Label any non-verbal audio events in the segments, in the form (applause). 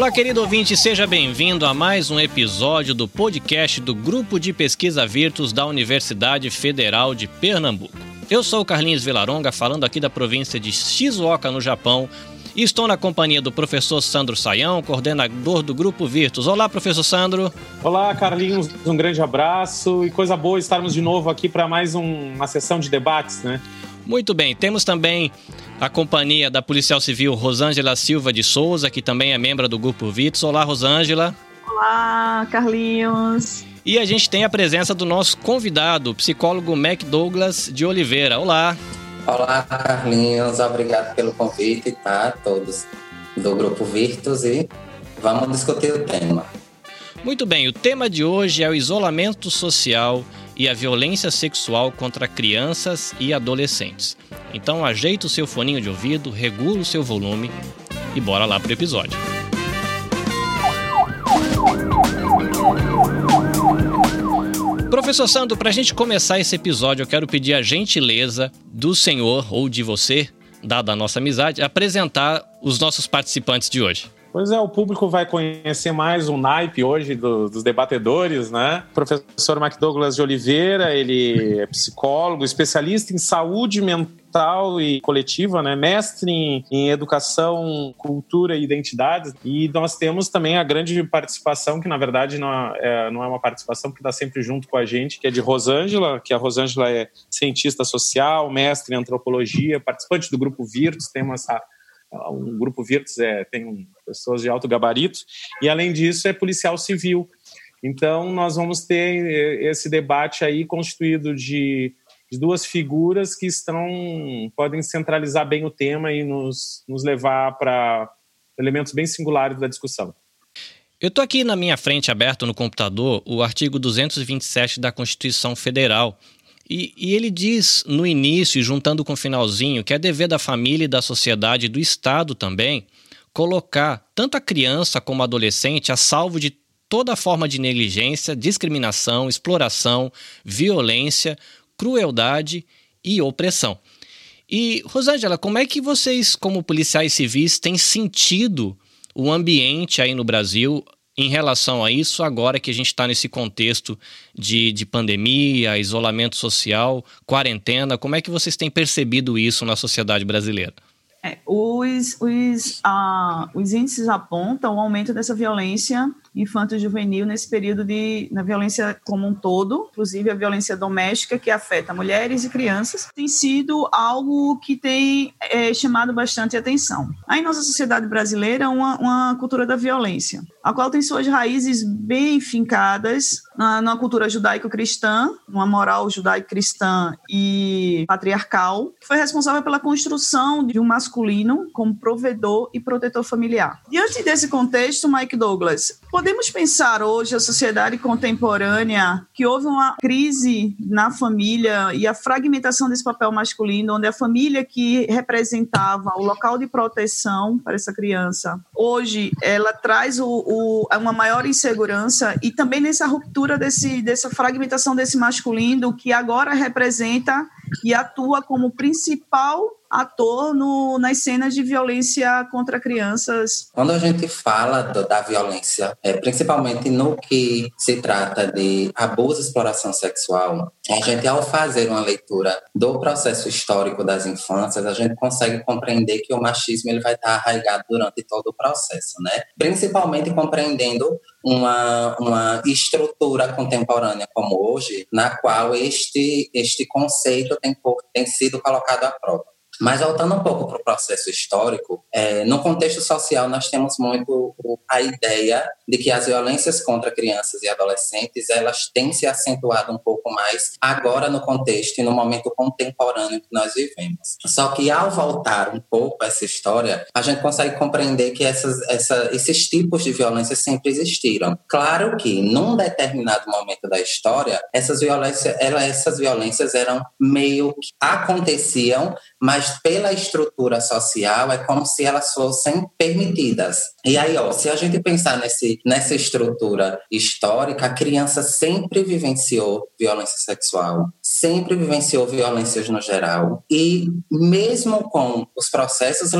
Olá, querido ouvinte, seja bem-vindo a mais um episódio do podcast do Grupo de Pesquisa Virtus da Universidade Federal de Pernambuco. Eu sou o Carlinhos Vilaronga, falando aqui da província de Shizuoka, no Japão, e estou na companhia do professor Sandro Saião, coordenador do Grupo Virtus. Olá, professor Sandro. Olá, Carlinhos, um grande abraço e coisa boa estarmos de novo aqui para mais um, uma sessão de debates, né? Muito bem, temos também a companhia da policial civil Rosângela Silva de Souza, que também é membro do Grupo Vitos. Olá, Rosângela. Olá, Carlinhos. E a gente tem a presença do nosso convidado, o psicólogo Mac Douglas de Oliveira. Olá. Olá, Carlinhos. Obrigado pelo convite, tá? Todos do Grupo Virtus e vamos discutir o tema. Muito bem, o tema de hoje é o isolamento social e a violência sexual contra crianças e adolescentes. Então ajeita o seu foninho de ouvido, regula o seu volume e bora lá pro episódio. Professor Sandro, para a gente começar esse episódio, eu quero pedir a gentileza do senhor ou de você, dada a nossa amizade, apresentar os nossos participantes de hoje. Pois é, o público vai conhecer mais o naipe hoje do, dos debatedores, né? O professor Mac Douglas de Oliveira, ele é psicólogo, especialista em saúde mental e coletiva, né? Mestre em, em educação, cultura e identidades. E nós temos também a grande participação, que na verdade não é, não é uma participação que está sempre junto com a gente, que é de Rosângela, que a Rosângela é cientista social, mestre em antropologia, participante do grupo Virtus, temos essa um grupo Virtus é, tem pessoas de alto gabarito, e além disso é policial civil. Então nós vamos ter eh, esse debate aí constituído de, de duas figuras que estão podem centralizar bem o tema e nos, nos levar para elementos bem singulares da discussão. Eu estou aqui na minha frente, aberto no computador, o artigo 227 da Constituição Federal, e, e, ele diz no início, juntando com o finalzinho, que é dever da família e da sociedade e do Estado também colocar tanto a criança como a adolescente a salvo de toda forma de negligência, discriminação, exploração, violência, crueldade e opressão. E, Rosângela, como é que vocês, como policiais civis, têm sentido o ambiente aí no Brasil em relação a isso, agora que a gente está nesse contexto de, de pandemia, isolamento social, quarentena, como é que vocês têm percebido isso na sociedade brasileira? É, os, os, ah, os índices apontam o aumento dessa violência infanto-juvenil nesse período de na violência como um todo, inclusive a violência doméstica que afeta mulheres e crianças, tem sido algo que tem é, chamado bastante atenção. Aí, em nossa sociedade brasileira, uma, uma cultura da violência, a qual tem suas raízes bem fincadas na, numa cultura judaico-cristã, uma moral judaico-cristã e patriarcal, que foi responsável pela construção de um masculino como provedor e protetor familiar. Diante desse contexto, Mike Douglas, podemos pensar hoje a sociedade contemporânea que houve uma crise na família e a fragmentação desse papel masculino, onde a família que representava o local de proteção para essa criança, hoje ela traz o, o, uma maior insegurança e também nessa ruptura desse, dessa fragmentação desse masculino que agora representa e atua como principal ator no, nas cenas de violência contra crianças. Quando a gente fala do, da violência, é, principalmente no que se trata de abuso e exploração sexual, a gente, ao fazer uma leitura do processo histórico das infâncias, a gente consegue compreender que o machismo ele vai estar arraigado durante todo o processo, né? Principalmente compreendendo uma, uma estrutura contemporânea como hoje, na qual este, este conceito tem, tem sido colocado à prova. Mas voltando um pouco para o processo histórico, é, no contexto social nós temos muito a ideia de que as violências contra crianças e adolescentes elas têm se acentuado um pouco mais agora no contexto e no momento contemporâneo que nós vivemos. Só que ao voltar um pouco essa história, a gente consegue compreender que essas, essa, esses tipos de violência sempre existiram. Claro que num determinado momento da história, essas violências, ela, essas violências eram meio que aconteciam, mas pela estrutura social é como se elas fossem permitidas. E aí, ó, se a gente pensar nesse, nessa estrutura histórica, a criança sempre vivenciou violência sexual, sempre vivenciou violências no geral e mesmo com os processos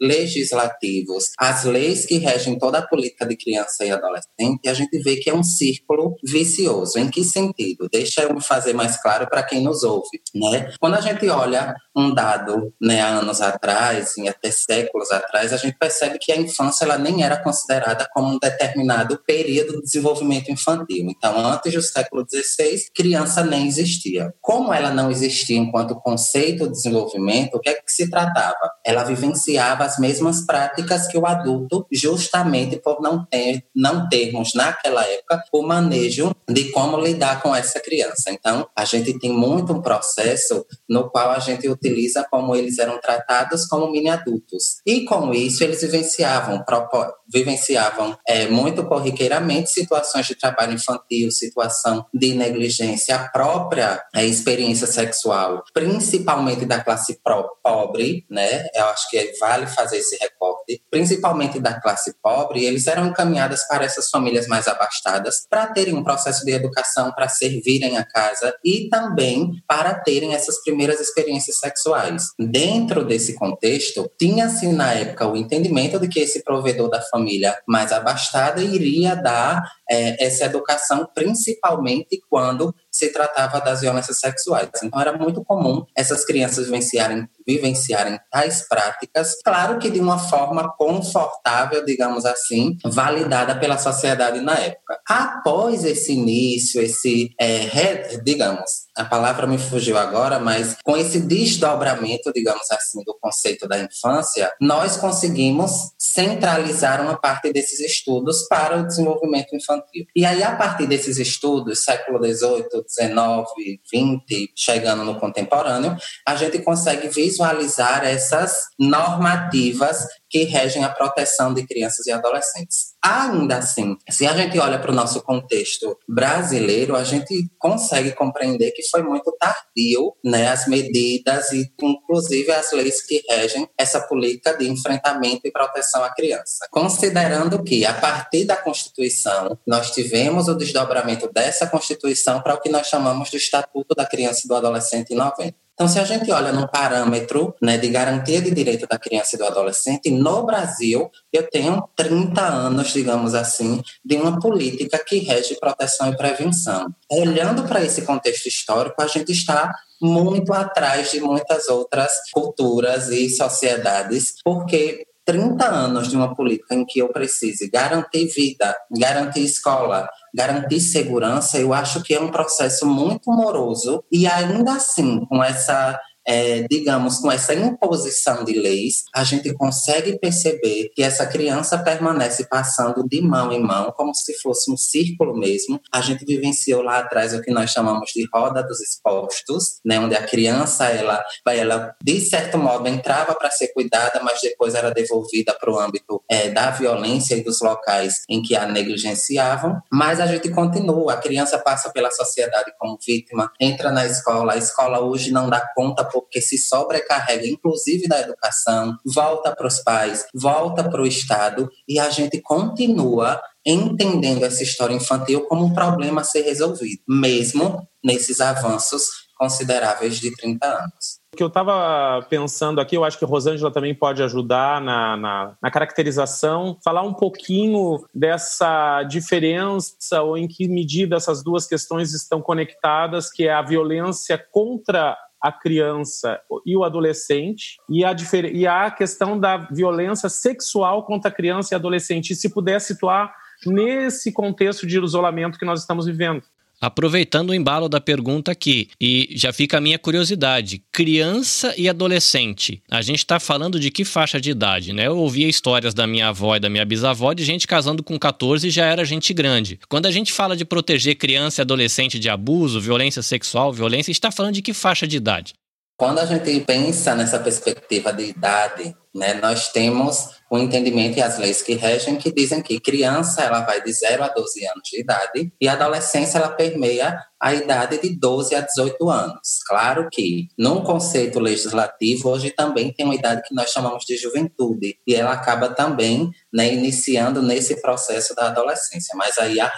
legislativos, as leis que regem toda a política de criança e adolescente, a gente vê que é um círculo vicioso. Em que sentido? Deixa eu fazer mais claro para quem nos ouve, né? Quando a gente olha um dado, né, anos atrás, e até séculos atrás, a gente percebe que a infância ela nem era considerada como um determinado período de desenvolvimento infantil. Então, antes do século XVI, criança nem existia. Como ela não existia enquanto conceito de desenvolvimento, o que é que se tratava? Ela vivenciava as mesmas práticas que o adulto, justamente por não, ter, não termos naquela época o manejo de como lidar com essa criança. Então, a gente tem muito um processo no qual a gente utiliza como eles eram tratados como mini-adultos. E com isso, eles vivenciavam, vivenciavam é, muito corriqueiramente situações de trabalho infantil, situação de negligência, a própria é, experiência sexual, principalmente da classe pobre, né? Eu acho que vale fazer esse recorte, principalmente da classe pobre, eles eram encaminhadas para essas famílias mais abastadas para terem um processo de educação, para servirem a casa e também para terem essas primeiras experiências sexuais. Dentro desse contexto, tinha-se na época o entendimento de que esse provedor da família mais abastada iria dar é, essa educação, principalmente quando se tratava das violências sexuais. Então, era muito comum essas crianças vivenciarem, vivenciarem tais práticas, claro que de uma forma confortável, digamos assim, validada pela sociedade na época. Após esse início, esse, é, digamos, a palavra me fugiu agora, mas com esse desdobramento, digamos assim, do conceito da infância, nós conseguimos centralizar uma parte desses estudos para o desenvolvimento infantil. E aí, a partir desses estudos, século XVIII, XIX, XX, chegando no contemporâneo, a gente consegue visualizar essas normativas que regem a proteção de crianças e adolescentes. Ainda assim, se a gente olha para o nosso contexto brasileiro, a gente consegue compreender que foi muito tardio né, as medidas e, inclusive, as leis que regem essa política de enfrentamento e proteção à criança. Considerando que, a partir da Constituição, nós tivemos o desdobramento dessa Constituição para o que nós chamamos de Estatuto da Criança e do Adolescente em 90. Então, se a gente olha no parâmetro né, de garantia de direito da criança e do adolescente, no Brasil, eu tenho 30 anos, digamos assim, de uma política que rege proteção e prevenção. Olhando para esse contexto histórico, a gente está muito atrás de muitas outras culturas e sociedades, porque 30 anos de uma política em que eu precise garantir vida, garantir escola, garantir segurança, eu acho que é um processo muito moroso e ainda assim, com essa é, digamos, com essa imposição de leis, a gente consegue perceber que essa criança permanece passando de mão em mão, como se fosse um círculo mesmo. A gente vivenciou lá atrás o que nós chamamos de roda dos expostos, né, onde a criança, ela, ela de certo modo, entrava para ser cuidada, mas depois era devolvida para o âmbito é, da violência e dos locais em que a negligenciavam. Mas a gente continua, a criança passa pela sociedade como vítima, entra na escola, a escola hoje não dá conta porque se sobrecarrega, inclusive da educação, volta para os pais, volta para o Estado e a gente continua entendendo essa história infantil como um problema a ser resolvido, mesmo nesses avanços consideráveis de 30 anos. O que eu estava pensando aqui, eu acho que Rosângela também pode ajudar na, na, na, caracterização, falar um pouquinho dessa diferença ou em que medida essas duas questões estão conectadas, que é a violência contra a criança e o adolescente e a, e a questão da violência sexual contra a criança e adolescente. E se puder situar nesse contexto de isolamento que nós estamos vivendo. Aproveitando o embalo da pergunta aqui, e já fica a minha curiosidade: criança e adolescente, a gente está falando de que faixa de idade, né? Eu ouvia histórias da minha avó e da minha bisavó de gente casando com 14 e já era gente grande. Quando a gente fala de proteger criança e adolescente de abuso, violência sexual, violência, está falando de que faixa de idade? Quando a gente pensa nessa perspectiva de idade, Né? Nós temos o entendimento e as leis que regem que dizem que criança ela vai de 0 a 12 anos de idade e adolescência ela permeia a idade de 12 a 18 anos. Claro que, num conceito legislativo, hoje também tem uma idade que nós chamamos de juventude, e ela acaba também né, iniciando nesse processo da adolescência. Mas aí, a, a,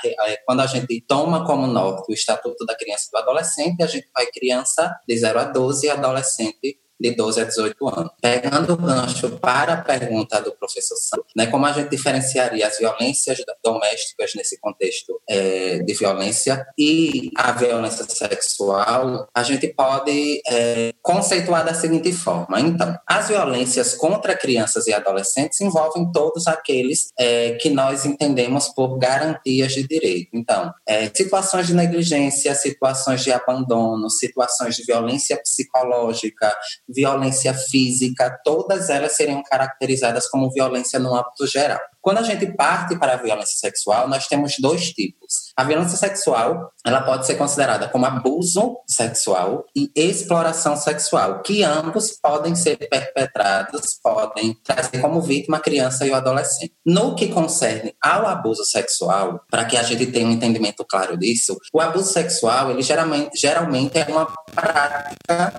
quando a gente toma como norte o Estatuto da Criança e do Adolescente, a gente vai criança de 0 a 12 e adolescente de 12 a 18 anos. Pegando o gancho para a pergunta do professor Santos, né, como a gente diferenciaria as violências domésticas nesse contexto é, de violência e a violência sexual, a gente pode é, conceituar da seguinte forma. Então, as violências contra crianças e adolescentes envolvem todos aqueles é, que nós entendemos por garantias de direito. Então, é, situações de negligência, situações de abandono, situações de violência psicológica, violência física, todas elas seriam caracterizadas como violência no âmbito geral. Quando a gente parte para a violência sexual, nós temos dois tipos. A violência sexual, ela pode ser considerada como abuso sexual e exploração sexual, que ambos podem ser perpetrados, podem trazer como vítima a criança e o adolescente. No que concerne ao abuso sexual, para que a gente tenha um entendimento claro disso, o abuso sexual, ele geralmente, geralmente é uma prática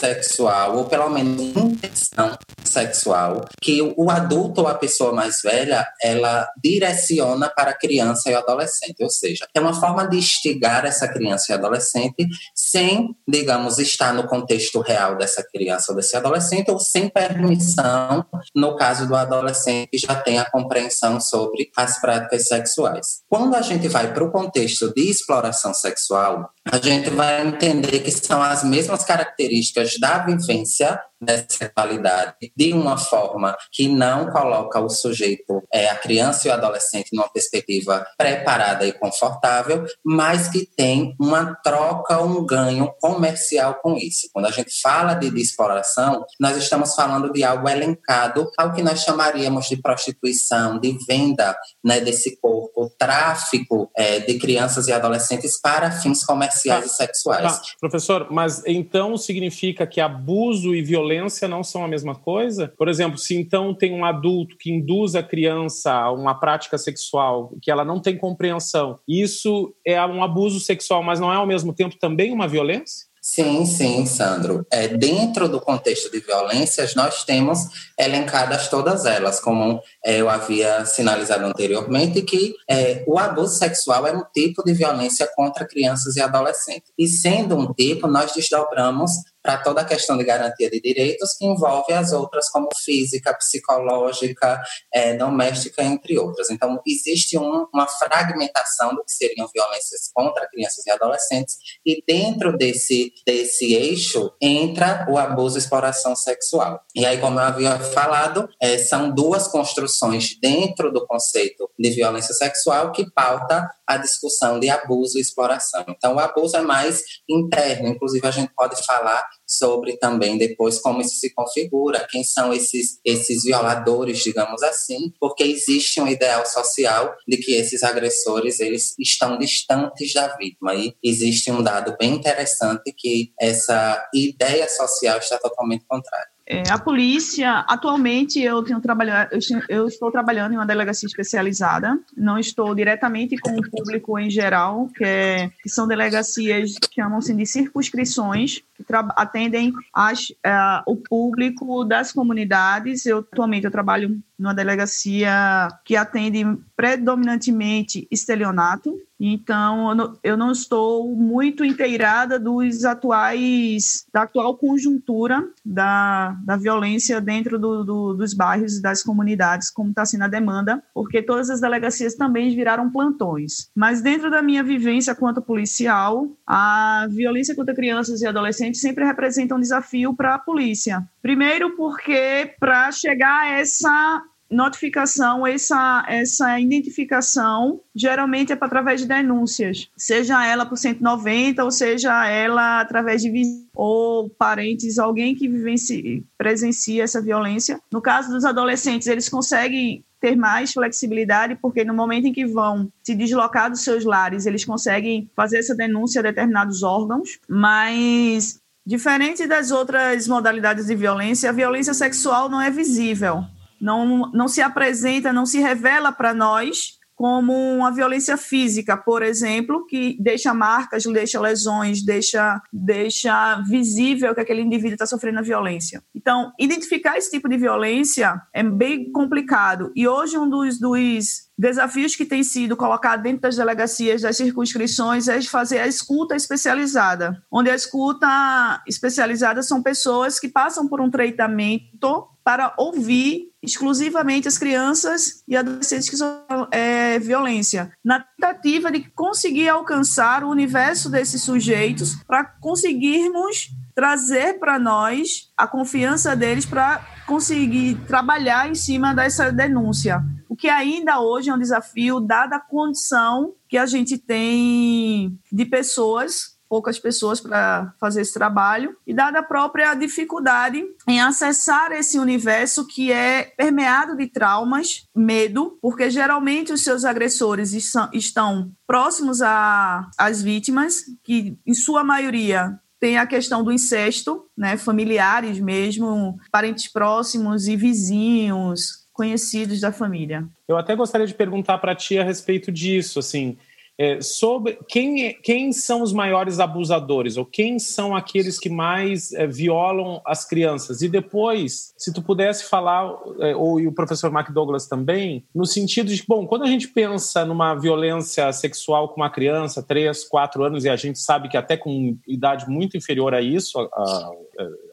sexual, ou pelo menos intenção sexual, que o adulto ou a pessoa mais velha ela direciona para a criança e o adolescente, ou seja, é uma forma de instigar essa criança e adolescente sem, digamos, estar no contexto real dessa criança ou desse adolescente ou sem permissão, no caso do adolescente que já tem a compreensão sobre as práticas sexuais. Quando a gente vai para o contexto de exploração sexual, a gente vai entender que são as mesmas características da vivência dessa sexualidade de uma forma que não coloca o sujeito, é, a criança e o adolescente, numa perspectiva preparada e confortável, mas que tem uma troca, um ganho comercial com isso. Quando a gente fala de exploração, nós estamos falando de algo elencado ao que nós chamaríamos de prostituição, de venda né, desse corpo, tráfico é, de crianças e adolescentes para fins comerciais tá, e sexuais. Tá. Professor, mas então significa que abuso e violência não são a mesma coisa? Por exemplo, se então tem um adulto que induz a criança a uma prática sexual que ela não tem compreensão, isso é um abuso sexual, mas não é ao mesmo tempo também uma violência? Sim, sim, Sandro. É, dentro do contexto de violências, nós temos elencadas todas elas, como é, eu havia sinalizado anteriormente, que é, o abuso sexual é um tipo de violência contra crianças e adolescentes. E sendo um tipo, nós desdobramos para toda a questão de garantia de direitos, que envolve as outras, como física, psicológica, é, doméstica, entre outras. Então, existe um, uma fragmentação do que seriam violências contra crianças e adolescentes, e dentro desse, desse eixo entra o abuso e exploração sexual. E aí, como eu havia falado, é, são duas construções dentro do conceito de violência sexual que pauta a discussão de abuso e exploração. Então, o abuso é mais interno, inclusive a gente pode falar sobre também depois como isso se configura, quem são esses, esses violadores, digamos assim, porque existe um ideal social de que esses agressores eles estão distantes da vítima e existe um dado bem interessante que essa ideia social está totalmente contrária. É, a polícia, atualmente eu tenho trabalhado, eu, eu, estou trabalhando em uma delegacia especializada, não estou diretamente com o público em geral, que, é, que são delegacias que chamam-se de circunscrições, que atendem as, uh, o público das comunidades. Eu atualmente eu trabalho numa delegacia que atende predominantemente estelionato. Então, eu não, eu não estou muito inteirada dos atuais, da atual conjuntura da, da violência dentro do, do, dos bairros e das comunidades, como está sendo a demanda, porque todas as delegacias também viraram plantões. Mas dentro da minha vivência quanto policial, a violência contra crianças e adolescentes sempre representa um desafio para a polícia. Primeiro, porque para chegar a essa notificação, essa, essa identificação, geralmente é através de denúncias, seja ela por 190 ou seja ela através de ou parentes, alguém que vivencie, presencia essa violência. No caso dos adolescentes, eles conseguem ter mais flexibilidade, porque no momento em que vão se deslocar dos seus lares, eles conseguem fazer essa denúncia a determinados órgãos, mas Diferente das outras modalidades de violência, a violência sexual não é visível, não, não se apresenta, não se revela para nós como uma violência física, por exemplo, que deixa marcas, deixa lesões, deixa, deixa visível que aquele indivíduo está sofrendo violência. Então, identificar esse tipo de violência é bem complicado. E hoje, um dos, dos desafios que tem sido colocado dentro das delegacias, das circunscrições, é fazer a escuta especializada, onde a escuta especializada são pessoas que passam por um tratamento para ouvir exclusivamente as crianças e adolescentes que sofrem é, violência, na tentativa de conseguir alcançar o universo desses sujeitos para conseguirmos trazer para nós a confiança deles para conseguir trabalhar em cima dessa denúncia. O que ainda hoje é um desafio, dada a condição que a gente tem de pessoas poucas pessoas para fazer esse trabalho e dada a própria dificuldade em acessar esse universo que é permeado de traumas, medo, porque geralmente os seus agressores estão próximos às vítimas, que em sua maioria tem a questão do incesto, né, familiares mesmo, parentes próximos e vizinhos, conhecidos da família. Eu até gostaria de perguntar para ti a respeito disso, assim, é, sobre quem, é, quem são os maiores abusadores ou quem são aqueles que mais é, violam as crianças. E depois se tu pudesse falar é, ou e o professor Mark Douglas também no sentido de bom quando a gente pensa numa violência sexual com uma criança três quatro anos e a gente sabe que até com idade muito inferior a isso a, a,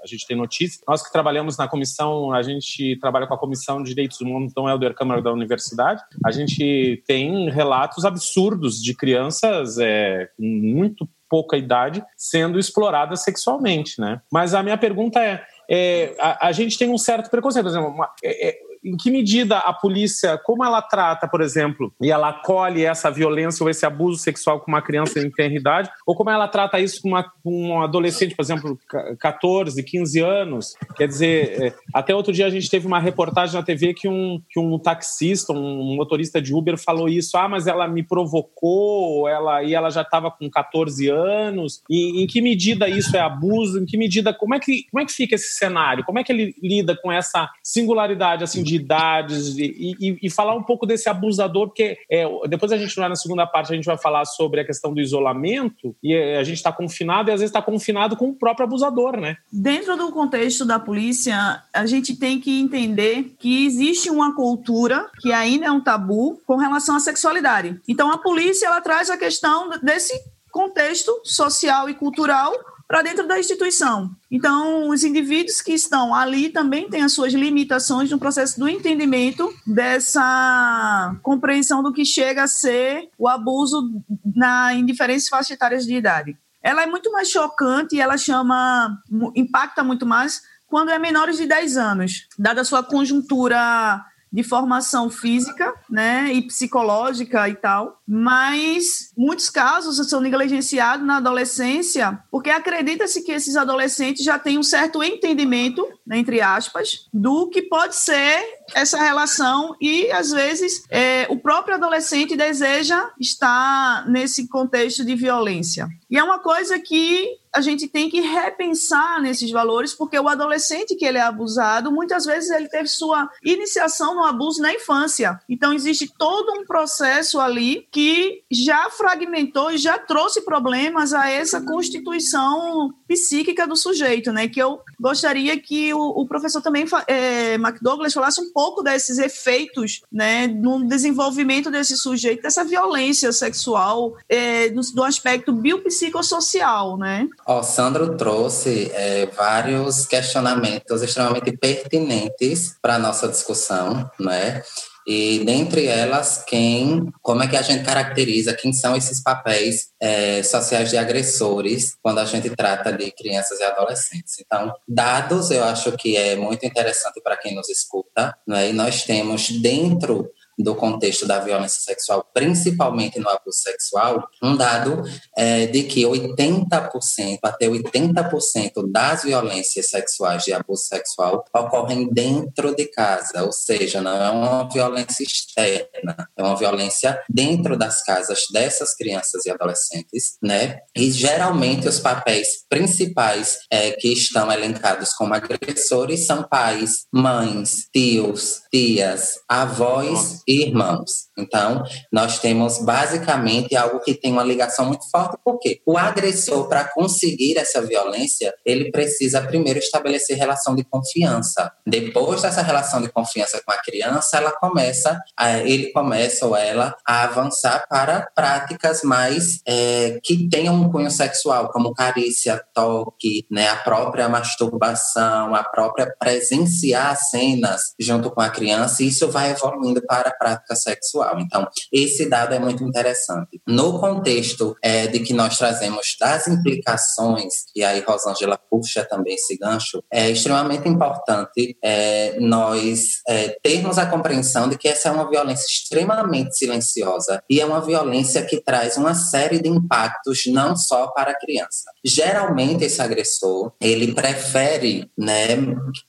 a gente tem notícia nós que trabalhamos na comissão a gente trabalha com a comissão de direitos humanos então Helder Câmara da universidade. A gente tem relatos absurdos de de crianças é, com muito pouca idade sendo exploradas sexualmente, né? Mas a minha pergunta é, é a, a, gente tem um certo preconceito, por exemplo, uma, é, é em que medida a polícia, como ela trata, por exemplo, e ela acolhe essa violência ou esse abuso sexual com uma criança em tenra idade, ou como ela trata isso com, uma, com um adolescente, por exemplo, 14, 15 anos. Quer dizer, é, até outro dia a gente teve uma reportagem na TV que um, que um taxista, um motorista de Uber falou isso, ah, mas ela me provocou, ela, e ela já estava com 14 anos. E em que medida isso é abuso? Em que medida, como é que, como é que fica esse cenário? Como é que ele lida com essa singularidade assim, de de idades e, e, e, falar um pouco desse abusador, porque é, depois a gente vai na segunda parte, a gente vai falar sobre a questão do isolamento e é, a gente está confinado e às vezes está confinado com o próprio abusador, né? Dentro do contexto da polícia, a gente tem que entender que existe uma cultura que ainda é um tabu com relação à sexualidade. Então a polícia ela traz a questão desse contexto social e cultural para dentro da instituição. Então, os indivíduos que estão ali também têm as suas limitações no processo do entendimento dessa compreensão do que chega a ser o abuso na, em diferentes faixas etárias de idade. Ela é muito mais chocante e ela chama, impacta muito mais quando é menores de 10 anos, dada a sua conjuntura de formação física, né, e psicológica e tal, mas muitos casos são negligenciados na adolescência porque acredita-se que esses adolescentes já têm um certo entendimento, né, entre aspas, do que pode ser essa relação e às vezes é, o próprio adolescente deseja estar nesse contexto de violência. E é uma coisa que a gente tem que repensar nesses valores, porque o adolescente que ele é abusado, muitas vezes ele teve sua iniciação no abuso na infância. Então existe todo um processo ali que já fragmentou e já trouxe problemas a essa constituição psíquica do sujeito, né? Que eu gostaria que o, o professor também, é, McDouglas, falasse um pouco desses efeitos, né, no desenvolvimento desse sujeito, dessa violência sexual, é, do, do aspecto biopsicossocial, né? O Sandro trouxe é, vários questionamentos extremamente pertinentes para a nossa discussão, né? E dentre elas, quem, como é que a gente caracteriza quem são esses papéis é, sociais de agressores quando a gente trata de crianças e adolescentes? Então, dados eu acho que é muito interessante para quem nos escuta, né? E nós temos dentro do contexto da violência sexual, principalmente no abuso sexual, um dado é, de que 80% até 80% das violências sexuais de abuso sexual ocorrem dentro de casa, ou seja, não é uma violência externa, é uma violência dentro das casas dessas crianças e adolescentes, né? E geralmente os papéis principais é, que estão elencados como agressores são pais, mães, tios, tias, avós e irmãos. Então, nós temos basicamente algo que tem uma ligação muito forte, porque o agressor, para conseguir essa violência, ele precisa primeiro estabelecer relação de confiança. Depois dessa relação de confiança com a criança, ela começa, ele começa ou ela a avançar para práticas mais é, que tenham um cunho sexual, como carícia, toque, né, a própria masturbação, a própria presenciar cenas junto com a criança, e isso vai evoluindo para a prática sexual. Então, esse dado é muito interessante. No contexto é, de que nós trazemos das implicações, e aí Rosângela puxa também esse gancho, é extremamente importante é, nós é, termos a compreensão de que essa é uma violência extremamente silenciosa e é uma violência que traz uma série de impactos não só para a criança. Geralmente esse agressor, ele prefere, né,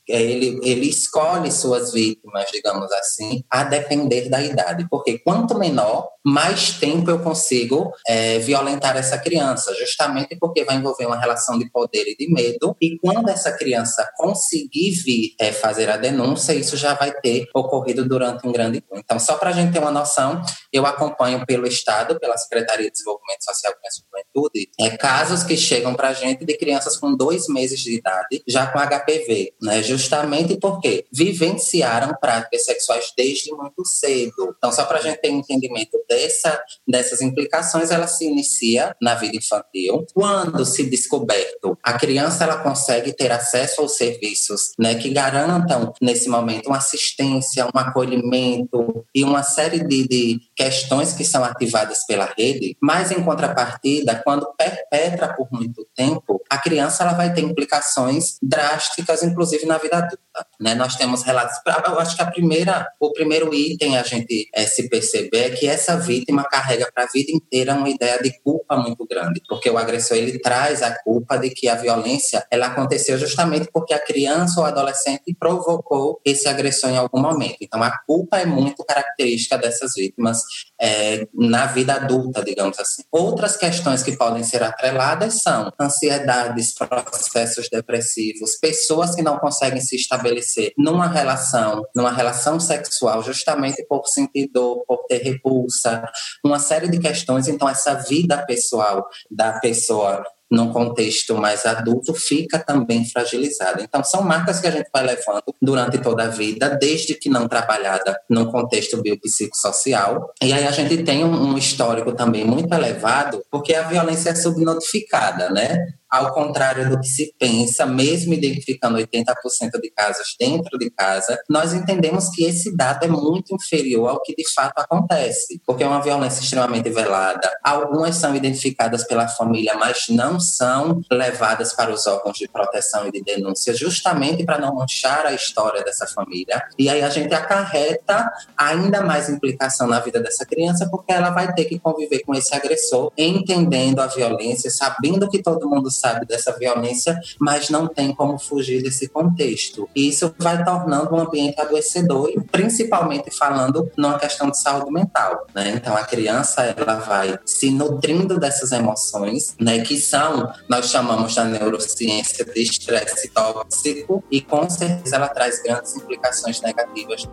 ele, ele escolhe suas vítimas, digamos assim, a depender da idade, porque quanto menor, mais tempo eu consigo é, violentar essa criança, justamente porque vai envolver uma relação de poder e de medo, e quando essa criança conseguir vir é, fazer a denúncia, isso já vai ter ocorrido durante um grande tempo. Então, só para a gente ter uma noção, eu acompanho pelo Estado, pela Secretaria de Desenvolvimento Social, e Juventude, é, casos que chegam para a gente de crianças com dois meses de idade, já com HPV, né? justamente porque vivenciaram práticas sexuais desde muito cedo. Então, só para a gente ter um entendimento dessa, dessas implicações, ela se inicia na vida infantil. Quando se descoberto, a criança ela consegue ter acesso aos serviços né, que garantam, nesse momento, uma assistência, um acolhimento e uma série de, de questões que são ativadas pela rede, mas em contrapartida, quando perpetra por muito tempo, a criança ela vai ter implicações drásticas, inclusive na vida adulta. Né? Nós temos relatos, eu acho que a primeira, o primeiro item a gente é, se perceber é que essa vítima carrega para a vida inteira uma ideia de culpa muito grande, porque o agressor ele traz a culpa de que a violência ela aconteceu justamente porque a criança ou adolescente provocou esse agressor em algum momento. Então a culpa é muito característica dessas vítimas é, na vida adulta, digamos assim. Outras questões que podem ser atreladas são ansiedades, processos depressivos, pessoas que não conseguem se estabelecer numa relação, numa relação sexual, justamente por sentir dor, por ter repulsa, uma série de questões. Então, essa vida pessoal da pessoa num contexto mais adulto, fica também fragilizada. Então, são marcas que a gente vai levando durante toda a vida, desde que não trabalhada num contexto biopsicossocial. E aí a gente tem um, histórico também muito elevado, porque a violência é subnotificada, né? Ao contrário do que se pensa, mesmo identificando 80% de casos dentro de casa, nós entendemos que esse dado é muito inferior ao que de fato acontece, porque é uma violência extremamente velada. Algumas são identificadas pela família, mas não são levadas para os órgãos de proteção e de denúncia, justamente para não manchar a história dessa família. E aí a gente acarreta ainda mais implicação na vida dessa criança, porque ela vai ter que conviver com esse agressor, entendendo a violência, sabendo que todo mundo sabe dessa violência, mas não tem como fugir desse contexto. E isso vai tornando um ambiente adoecedor, e principalmente falando numa questão de saúde mental. Né? Então, a criança ela vai se nutrindo dessas emoções, né, que são, nós chamamos da neurociência de estresse tóxico, e com certeza ela traz grandes implicações negativas.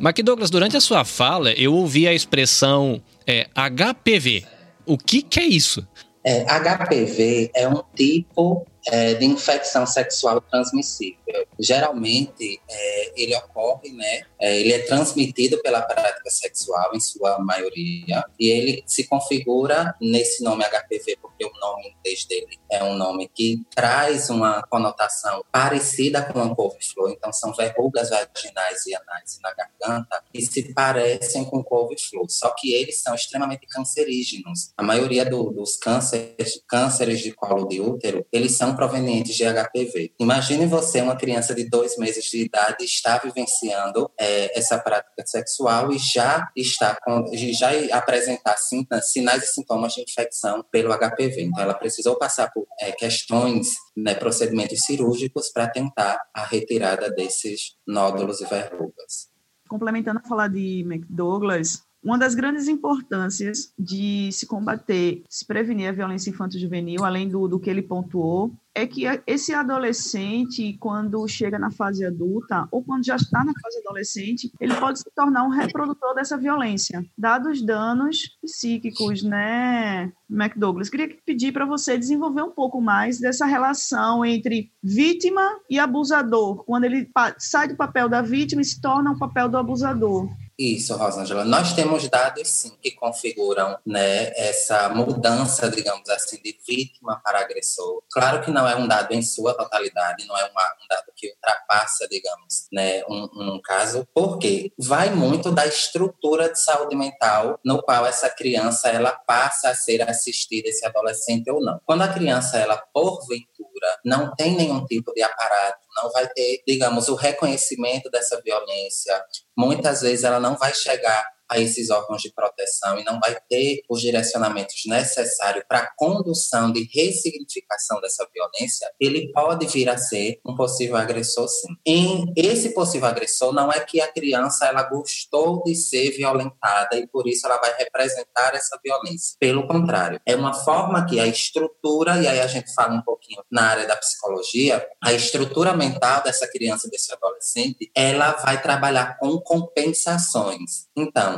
Mas Douglas, durante a sua fala, eu ouvi a expressão é, HPV. O que, que é isso? É, HPV é um tipo é, de infecção sexual transmissível. Geralmente, é, ele ocorre, né? É, ele é transmitido pela prática sexual, em sua maioria, e ele se configura nesse nome HPV, porque o nome inglês dele é um nome que traz uma conotação parecida com a couve-flor, então são verrugas vaginais e anais na garganta que se parecem com couve-flor, só que eles são extremamente cancerígenos. A maioria do, dos cânceres, cânceres de colo de útero, eles são provenientes de HPV. Imagine você, uma criança de dois meses de idade, está vivenciando é, essa prática sexual e já está com, já apresentar sinais e sintomas de infecção pelo HPV. Então, ela precisou passar por é, questões, né, procedimentos cirúrgicos para tentar a retirada desses nódulos e verrugas. Complementando a falar de McDouglas, uma das grandes importâncias de se combater, se prevenir a violência infanto-juvenil, além do, do que ele pontuou, é que esse adolescente, quando chega na fase adulta, ou quando já está na fase adolescente, ele pode se tornar um reprodutor dessa violência, dados os danos psíquicos, né, McDouglas? Queria pedir para você desenvolver um pouco mais dessa relação entre vítima e abusador, quando ele sai do papel da vítima e se torna o papel do abusador. Isso, Rosângela. Nós temos dados, sim, que configuram né, essa mudança, digamos assim, de vítima para agressor. Claro que não é um dado em sua totalidade, não é uma, um dado que ultrapassa, digamos, né, um, um caso, porque vai muito da estrutura de saúde mental no qual essa criança ela passa a ser assistida, esse adolescente ou não. Quando a criança, ela, porventura, não tem nenhum tipo de aparato, não vai ter, digamos, o reconhecimento dessa violência, muitas vezes ela não vai chegar a esses órgãos de proteção e não vai ter os direcionamentos necessários para a condução de ressignificação dessa violência, ele pode vir a ser um possível agressor, sim. Em esse possível agressor, não é que a criança ela gostou de ser violentada e por isso ela vai representar essa violência. Pelo contrário, é uma forma que a estrutura, e aí a gente fala um pouquinho na área da psicologia, a estrutura mental dessa criança, desse adolescente, ela vai trabalhar com compensações. Então,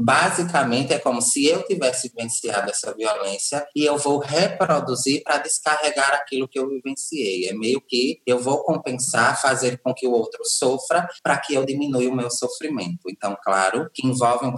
Basicamente, é como se eu tivesse vivenciado essa violência e eu vou reproduzir para descarregar aquilo que eu vivenciei. É meio que eu vou compensar, fazer com que o outro sofra para que eu diminua o meu sofrimento. Então, claro, que envolve um,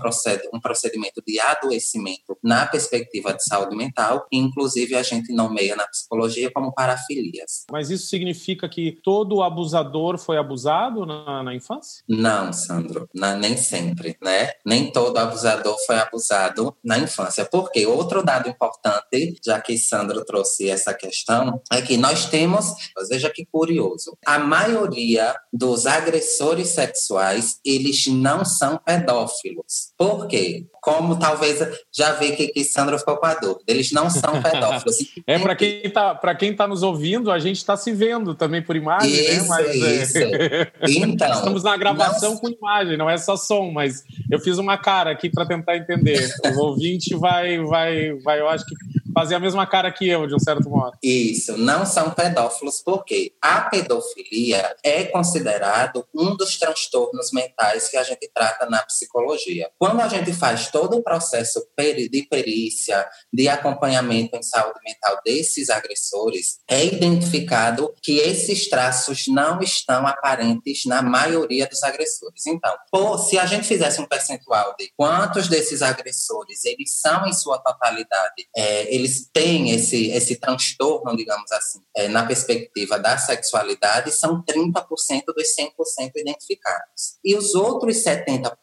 um procedimento de adoecimento na perspectiva de saúde mental, e inclusive a gente nomeia na psicologia como parafilias. Mas isso significa que todo abusador foi abusado na, na infância? Não, Sandro, na, nem sempre, né? Nem todo abusador foi abusado na infância. Porque outro dado importante, já que Sandro trouxe essa questão, é que nós temos, veja que curioso, a maioria dos agressores sexuais, eles não são pedófilos. Por quê? Como talvez já vê que, que Sandro ficou com a dúvida, eles não são (laughs) pedófilos. é para quem está para quem tá nos ouvindo, a gente está se vendo também por imagem, né? isso, né? Mas, isso. É... (laughs) Então, estamos na gravação não... com imagem, não é só som, mas eu fiz uma cara aqui para tentar entender. O ouvinte vai, vai, vai, eu acho que fazer a mesma cara que eu, de um certo modo. Isso, não são pedófilos, porque a pedofilia é considerado um dos transtornos mentais que a gente trata na psicologia. Quando a gente faz todo o processo de perícia, de acompanhamento em saúde mental desses agressores, é identificado que esses traços não estão aparentes na maioria dos agressores. Então, por, se a gente fizesse um percentual de quantos desses agressores eles são em sua totalidade, é, eles têm esse, esse transtorno, digamos assim, é, na perspectiva da sexualidade, são 30% dos 100% identificados. E os outros 70%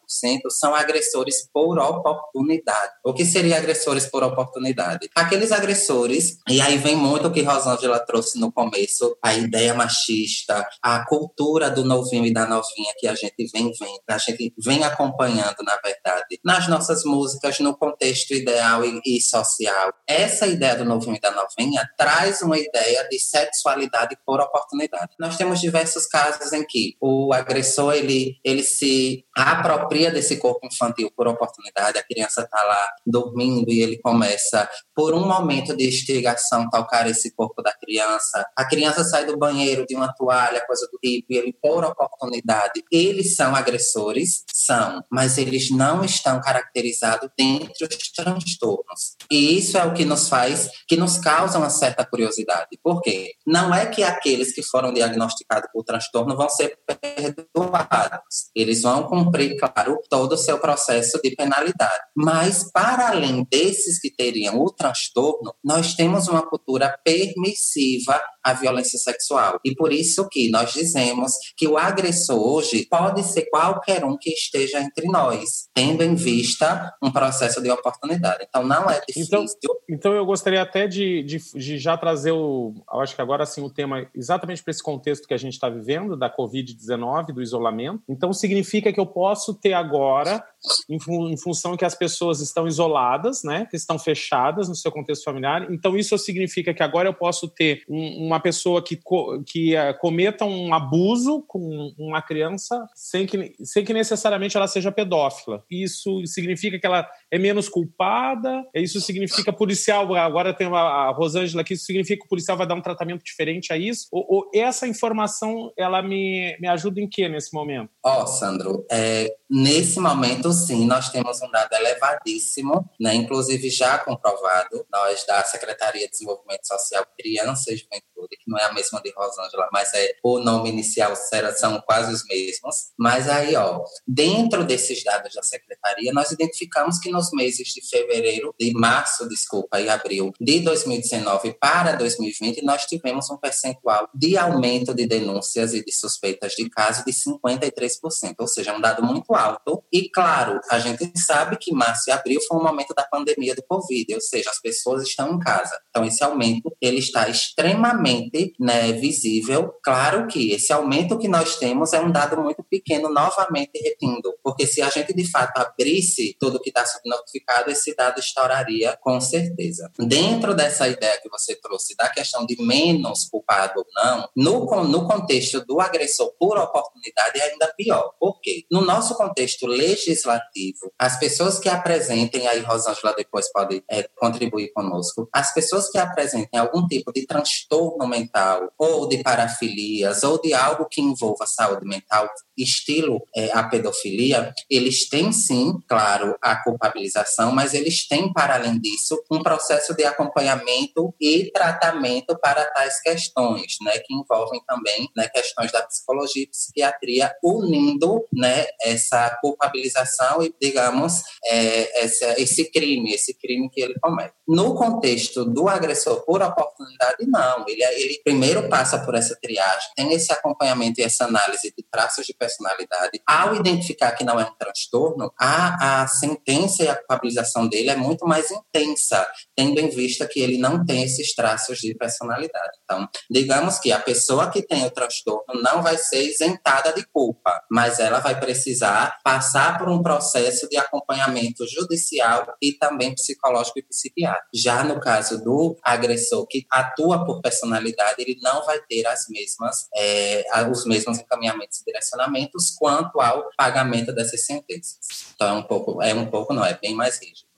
são agressores por oportunidade. O que seria agressores por oportunidade? Aqueles agressores, e aí vem muito o que Rosângela trouxe no começo, a ideia machista, a cultura do novinho e da novinha que a gente vem vendo, a gente vem acompanhando, na verdade, nas nossas músicas, no contexto ideal e, e social. Essa ideia do novinho e da novinha traz uma ideia de sexualidade por oportunidade. Nós temos diversos casos em que o agressor ele, ele se apropria desse corpo infantil por oportunidade, a criança está lá dormindo e ele começa, por um momento de instigação, tocar esse corpo da criança. A criança sai do banheiro de uma toalha, coisa do tipo, e ele, por oportunidade, eles são agressores? São, mas eles não estão caracterizados dentre os transtornos. E isso é o que nos faz, que nos causa uma certa curiosidade. Por quê? Não é que aqueles que foram diagnosticados por transtorno vão ser perdoados. Eles vão cumprir, claro, todo o seu processo de penalidade. Mas, para além desses que teriam o transtorno, nós temos uma cultura permissiva à violência sexual. E por isso que nós dizemos que o agressor hoje pode ser qualquer um que esteja entre nós, tendo em vista um processo de oportunidade. Então, não é difícil. Então, então eu gostaria até de, de, de já trazer o, acho que agora sim o tema exatamente para esse contexto que a gente está vivendo da Covid-19, do isolamento. Então significa que eu posso ter agora, em, em, função que as pessoas estão isoladas, né, que estão fechadas no seu contexto familiar. Então isso significa que agora eu posso ter um, uma pessoa que, que uh, cometa um abuso com uma criança sem que, sem que necessariamente ela seja pedófila. Isso significa que ela é menos culpada. Isso significa policial. Agora tem a, Rosângela aqui. Isso significa que o policial vai dar um tratamento diferente a isso? Ou, ou essa informação ela me, me ajuda em que nesse momento? Ó, oh, Sandro, é, nesse momento sim, nós temos um dado elevadíssimo, né? Inclusive já comprovado. Nós da Secretaria de Desenvolvimento Social, Criança e Juventude, que não é a mesma de Rosângela, mas é o nome inicial são quase os mesmos. Mas aí, ó, dentro desses dados da secretaria, nós identificamos que nos meses de fevereiro, de março, desculpa, e abril de 2019 para 2020, nós tivemos um percentual de aumento de denúncias e de suspeitas de caso de 53%, ou seja, um dado muito alto. E claro, a gente sabe que março e abril foi um momento da pandemia do Covid, ou seja, as pessoas estão em casa. Então esse aumento ele está extremamente né, visível. Claro que esse aumento que nós temos é um dado muito pequeno, novamente repetindo, porque se a gente de fato abrisse tudo que está subnotificado, esse dado estouraria com certeza. Dentro dessa ideia que você trouxe da questão de menos culpado ou não, no, no contexto do agressor por oportunidade é ainda pior. Por quê? No nosso contexto legislativo, as pessoas que apresentem, aí Rosângela depois pode é, contribuir conosco, as pessoas que apresentem algum tipo de transtorno mental ou de parafilias ou de algo que envolva saúde mental, estilo é, a pedofilia, eles têm sim, claro, a culpabilização, mas eles têm, para além disso, um processo de acompanhamento e tratamento para tais questões, né, que envolvem também né, questões da psicologia e psiquiatria, unindo né, essa culpabilização e, digamos, é, essa, esse crime, esse crime que ele comete. No contexto do agressor por oportunidade, não. Ele, ele primeiro passa por essa triagem, tem esse acompanhamento e essa análise de traços de personalidade. Ao identificar que não é um transtorno, a, a sentença a culpabilização dele é muito mais intensa, tendo em vista que ele não tem esses traços de personalidade. Então, digamos que a pessoa que tem o transtorno não vai ser isentada de culpa, mas ela vai precisar passar por um processo de acompanhamento judicial e também psicológico e psiquiátrico. Já no caso do agressor que atua por personalidade, ele não vai ter as mesmas, é, os mesmos encaminhamentos e direcionamentos quanto ao pagamento dessas sentenças. Então, é um pouco, é um pouco, não, é bem mais rígido.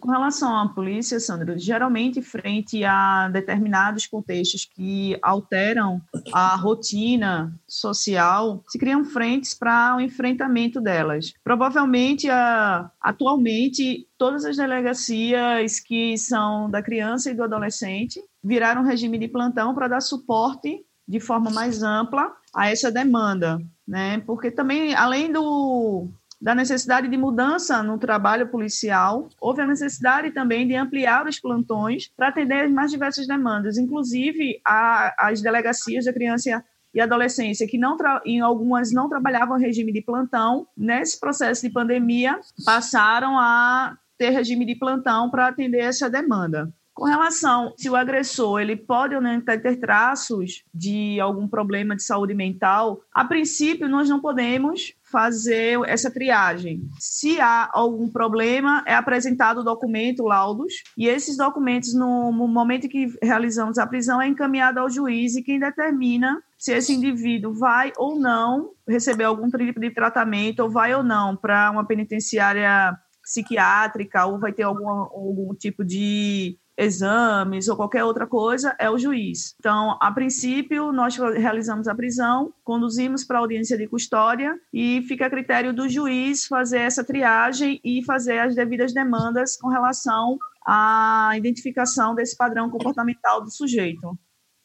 Com relação à polícia, Sandro, geralmente frente a determinados contextos que alteram a rotina social, se criam frentes para o enfrentamento delas. Provavelmente, atualmente, todas as delegacias que são da criança e do adolescente viraram regime de plantão para dar suporte de forma mais ampla a essa demanda, né? Porque também, além do da necessidade de mudança no trabalho policial, houve a necessidade também de ampliar os plantões para atender as mais diversas demandas, inclusive a, as delegacias da criança e adolescência, que não em algumas não trabalhavam regime de plantão, nesse processo de pandemia, passaram a ter regime de plantão para atender essa demanda. Com relação se o agressor ele pode ou não ter traços de algum problema de saúde mental, a princípio nós não podemos fazer essa triagem. Se há algum problema, é apresentado o documento, laudos, e esses documentos, no momento que realizamos a prisão, é encaminhado ao juiz e quem determina se esse indivíduo vai ou não receber algum tipo de tratamento, ou vai ou não para uma penitenciária psiquiátrica, ou vai ter algum, algum tipo de exames ou qualquer outra coisa, é o juiz. Então, a princípio, nós realizamos a prisão, conduzimos para a audiência de custódia e fica a critério do juiz fazer essa triagem e fazer as devidas demandas com relação à identificação desse padrão comportamental do sujeito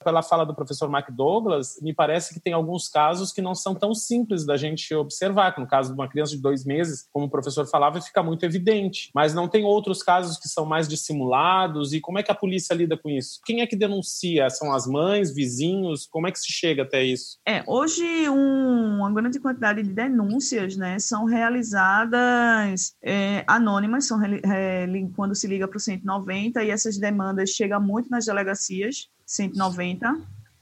pela fala do professor Mark Douglas, me parece que tem alguns casos que não são tão simples da gente observar. No caso de uma criança de dois meses, como o professor falava, fica muito evidente. Mas não tem outros casos que são mais dissimulados? E como é que a polícia lida com isso? Quem é que denuncia? São as mães, vizinhos? Como é que se chega até isso? É, hoje um, uma grande quantidade de denúncias né, são realizadas é, anônimas, são é, quando se liga para o 190 e essas demandas chegam muito nas delegacias 190,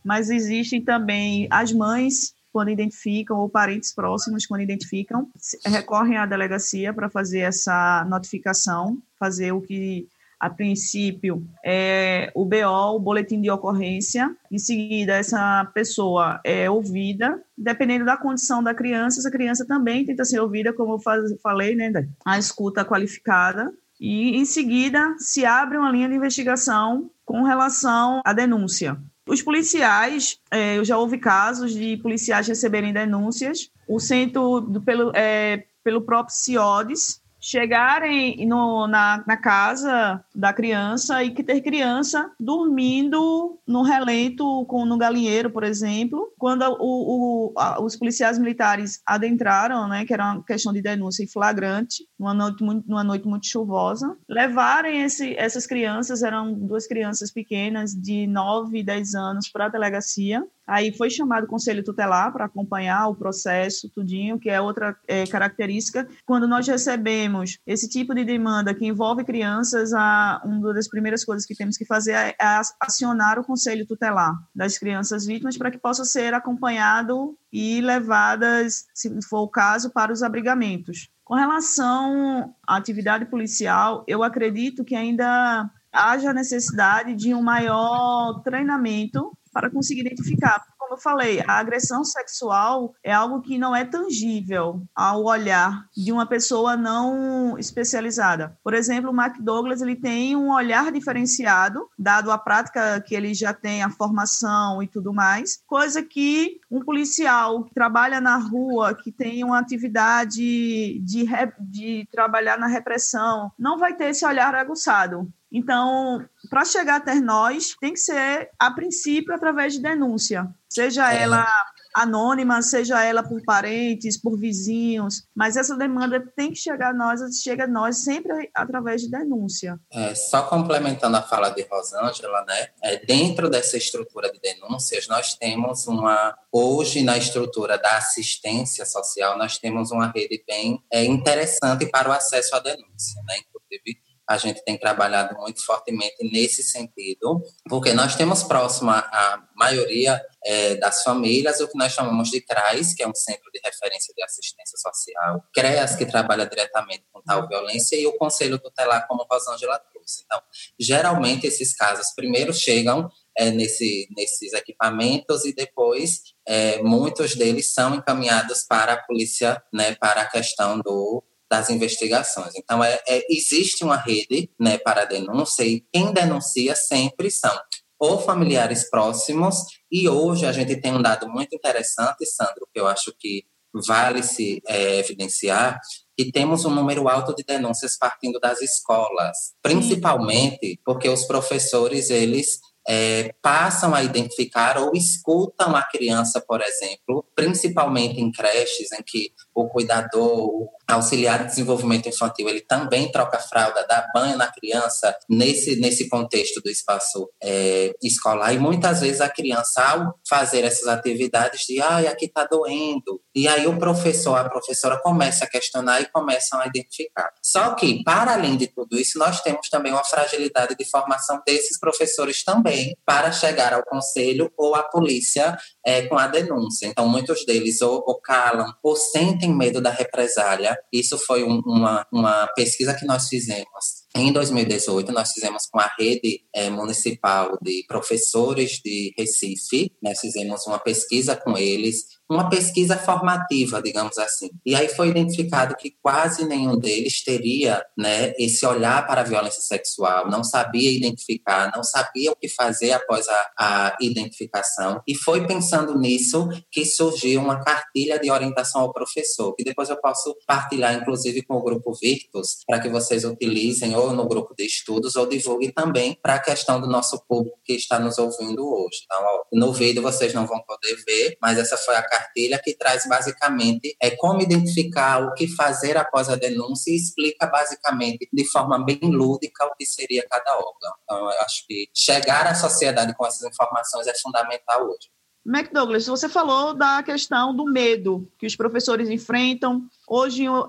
mas existem também as mães quando identificam ou parentes próximos quando identificam recorrem à delegacia para fazer essa notificação, fazer o que a princípio é o BO, o boletim de ocorrência. Em seguida, essa pessoa é ouvida. Dependendo da condição da criança, essa criança também tenta ser ouvida, como eu falei, né? A escuta qualificada. E em seguida se abre uma linha de investigação com relação à denúncia. Os policiais, é, eu já houve casos de policiais receberem denúncias, o centro do, pelo, é, pelo próprio CIODES, chegarem no, na, na, casa da criança e que ter criança dormindo no relento, com, no galinheiro, por exemplo, quando o, o, a, os policiais militares adentraram, né, que era uma questão de denúncia em flagrante, numa noite muito, numa noite muito chuvosa, levarem esse, essas crianças, eram duas crianças pequenas de 9 e 10 anos, para a delegacia, Aí foi chamado o conselho tutelar para acompanhar o processo, tudinho, que é outra é, característica. Quando nós recebemos esse tipo de demanda que envolve crianças, a, uma das primeiras coisas que temos que fazer é, é acionar o conselho tutelar das crianças vítimas para que possa ser acompanhado e levadas, se for o caso, para os abrigamentos. Com relação à atividade policial, eu acredito que ainda haja necessidade de um maior treinamento para conseguir identificar. Eu falei, a agressão sexual é algo que não é tangível ao olhar de uma pessoa não especializada. Por exemplo, o Mark Douglas ele tem um olhar diferenciado, dado a prática que ele já tem, a formação e tudo mais, coisa que um policial que trabalha na rua, que tem uma atividade de, de trabalhar na repressão, não vai ter esse olhar aguçado. Então, para chegar até nós, tem que ser, a princípio, através de denúncia, seja é. ela anônima, seja ela por parentes, por vizinhos, mas essa demanda tem que chegar a nós, chega a nós sempre através de denúncia. É, só complementando a fala de Rosângela, né? É, dentro dessa estrutura de denúncias, nós temos uma hoje na estrutura da assistência social, nós temos uma rede bem é, interessante para o acesso à denúncia, né? Inclusive a gente tem trabalhado muito fortemente nesse sentido, porque nós temos próximo a maioria é, das famílias o que nós chamamos de CRAS, que é um Centro de Referência de Assistência Social, CREAS, que trabalha diretamente com tal violência, e o Conselho Tutelar, como Rosângela trouxe. Então, geralmente, esses casos primeiro chegam é, nesse, nesses equipamentos e depois é, muitos deles são encaminhados para a polícia, né, para a questão do das investigações. Então, é, é, existe uma rede né, para denúncia e quem denuncia sempre são ou familiares próximos, e hoje a gente tem um dado muito interessante, Sandro, que eu acho que vale se é, evidenciar, que temos um número alto de denúncias partindo das escolas, principalmente porque os professores, eles é, passam a identificar ou escutam a criança, por exemplo, principalmente em creches em que o cuidador, o auxiliar de desenvolvimento infantil, ele também troca fralda, dá banho na criança nesse, nesse contexto do espaço é, escolar. E muitas vezes a criança, ao fazer essas atividades, de ai, aqui está doendo. E aí o professor, a professora começa a questionar e começam a identificar. Só que, para além de tudo isso, nós temos também uma fragilidade de formação desses professores também para chegar ao conselho ou à polícia é, com a denúncia. Então, muitos deles ou, ou calam ou sentem medo da represália. Isso foi um, uma, uma pesquisa que nós fizemos em 2018, nós fizemos com a rede é, municipal de professores de Recife, nós fizemos uma pesquisa com eles, uma pesquisa formativa, digamos assim. E aí foi identificado que quase nenhum deles teria né, esse olhar para a violência sexual, não sabia identificar, não sabia o que fazer após a, a identificação. E foi pensando nisso que surgiu uma cartilha de orientação ao professor, que depois eu posso partilhar, inclusive, com o grupo Virtus, para que vocês utilizem ou no grupo de estudos ou divulguem também para a questão do nosso público que está nos ouvindo hoje. Então, ó, no vídeo vocês não vão poder ver, mas essa foi a cartilha que traz basicamente é como identificar o que fazer após a denúncia e explica basicamente de forma bem lúdica o que seria cada órgão. Então, eu acho que chegar à sociedade com essas informações é fundamental hoje. McDouglas, você falou da questão do medo que os professores enfrentam. Hoje, uh,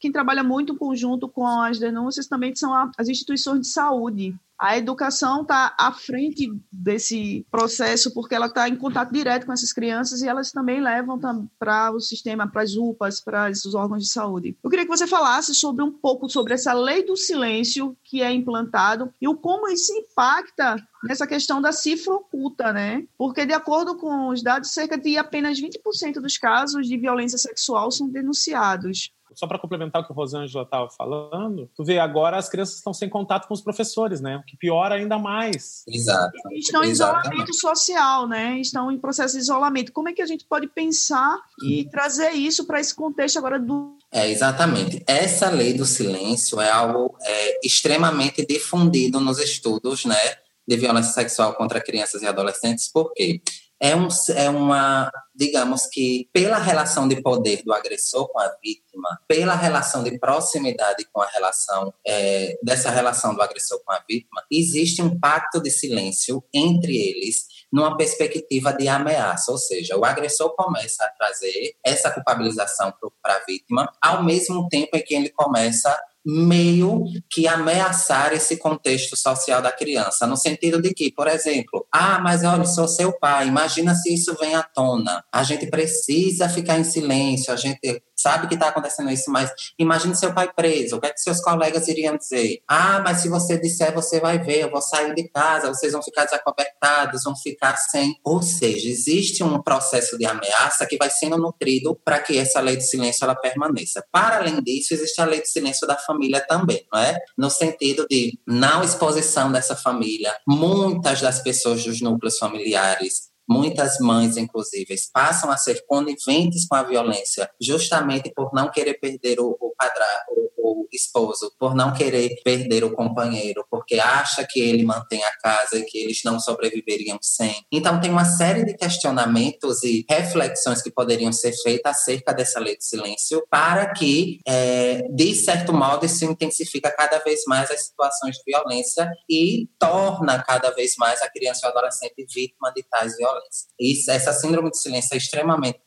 quem trabalha muito em conjunto com as denúncias também são as instituições de saúde a educação está à frente desse processo porque ela está em contato direto com essas crianças e elas também levam para o sistema, para as UPAs, para os órgãos de saúde. Eu queria que você falasse sobre um pouco sobre essa lei do silêncio que é implantado e o como isso impacta nessa questão da cifra oculta, né? Porque de acordo com os dados, cerca de apenas 20% dos casos de violência sexual são denunciados só para complementar o que o Rosângela estava falando, tu vê, agora as crianças estão sem contato com os professores, né? Que piora ainda mais. Exato. Estão em isolamento social, né? Estão em processo de isolamento. Como é que a gente pode pensar e trazer isso para esse contexto agora do. É, exatamente. Essa lei do silêncio é algo é, extremamente difundido nos estudos, né? De violência sexual contra crianças e adolescentes, por quê? É, um, é uma, digamos que, pela relação de poder do agressor com a vítima, pela relação de proximidade com a relação, é, dessa relação do agressor com a vítima, existe um pacto de silêncio entre eles numa perspectiva de ameaça, ou seja, o agressor começa a trazer essa culpabilização para a vítima, ao mesmo tempo em que ele começa meio que ameaçar esse contexto social da criança, no sentido de que, por exemplo, ah, mas olha, sou seu pai, imagina se isso vem à tona. A gente precisa ficar em silêncio, a gente sabe que está acontecendo isso, mas imagine seu pai preso, o que é que seus colegas iriam dizer? Ah, mas se você disser, você vai ver, eu vou sair de casa, vocês vão ficar desacobertados, vão ficar sem. Ou seja, existe um processo de ameaça que vai sendo nutrido para que essa lei de silêncio ela permaneça. Para além disso, existe a lei de silêncio da família também, não é? No sentido de não exposição dessa família. Muitas das pessoas dos núcleos familiares Muitas mães, inclusive, passam a ser coniventes com a violência justamente por não querer perder o, o padrasto, o esposo, por não querer perder o companheiro, porque acha que ele mantém a casa e que eles não sobreviveriam sem. Então, tem uma série de questionamentos e reflexões que poderiam ser feitas acerca dessa lei de silêncio para que, é, de certo modo, isso intensifica cada vez mais as situações de violência e torna cada vez mais a criança e o adolescente vítima de tais violências. Isso, essa síndrome de silêncio é extremamente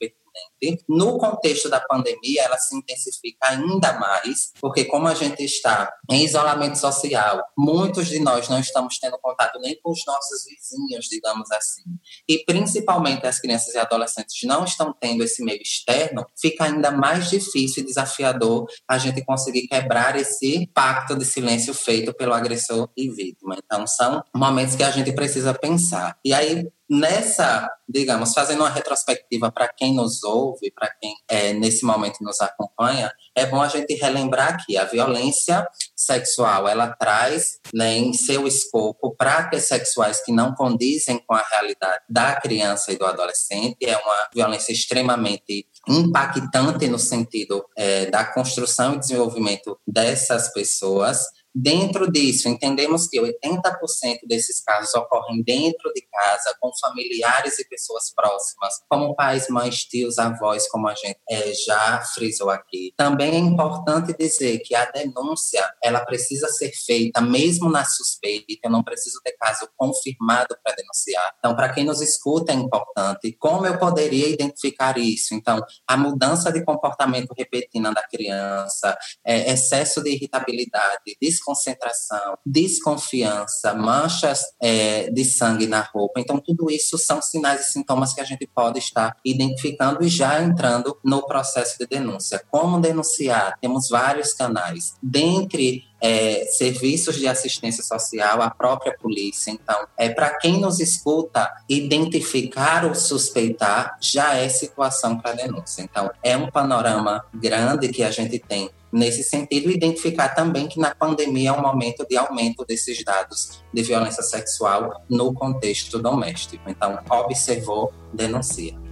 no contexto da pandemia, ela se intensifica ainda mais, porque como a gente está em isolamento social, muitos de nós não estamos tendo contato nem com os nossos vizinhos, digamos assim. E principalmente as crianças e adolescentes não estão tendo esse meio externo, fica ainda mais difícil e desafiador a gente conseguir quebrar esse pacto de silêncio feito pelo agressor e vítima. Então, são momentos que a gente precisa pensar. E aí, nessa, digamos, fazendo uma retrospectiva para quem nos ouve, para quem é, nesse momento nos acompanha, é bom a gente relembrar que a violência sexual ela traz né, em seu escopo práticas sexuais que não condizem com a realidade da criança e do adolescente. É uma violência extremamente impactante no sentido é, da construção e desenvolvimento dessas pessoas dentro disso, entendemos que 80% desses casos ocorrem dentro de casa, com familiares e pessoas próximas, como pais, mães, tios, avós, como a gente é, já frisou aqui. Também é importante dizer que a denúncia ela precisa ser feita mesmo na suspeita, eu não preciso ter caso confirmado para denunciar. Então, para quem nos escuta, é importante como eu poderia identificar isso. Então, a mudança de comportamento repentina da criança, é, excesso de irritabilidade, desconcentração, desconfiança, manchas é, de sangue na roupa. Então, tudo isso são sinais e sintomas que a gente pode estar identificando e já entrando no processo de denúncia. Como denunciar? Temos vários canais. Dentre é, serviços de assistência social, a própria polícia. Então, é para quem nos escuta, identificar ou suspeitar já é situação para denúncia. Então, é um panorama grande que a gente tem nesse sentido, identificar também que na pandemia é um momento de aumento desses dados de violência sexual no contexto doméstico. Então, observou, denuncia.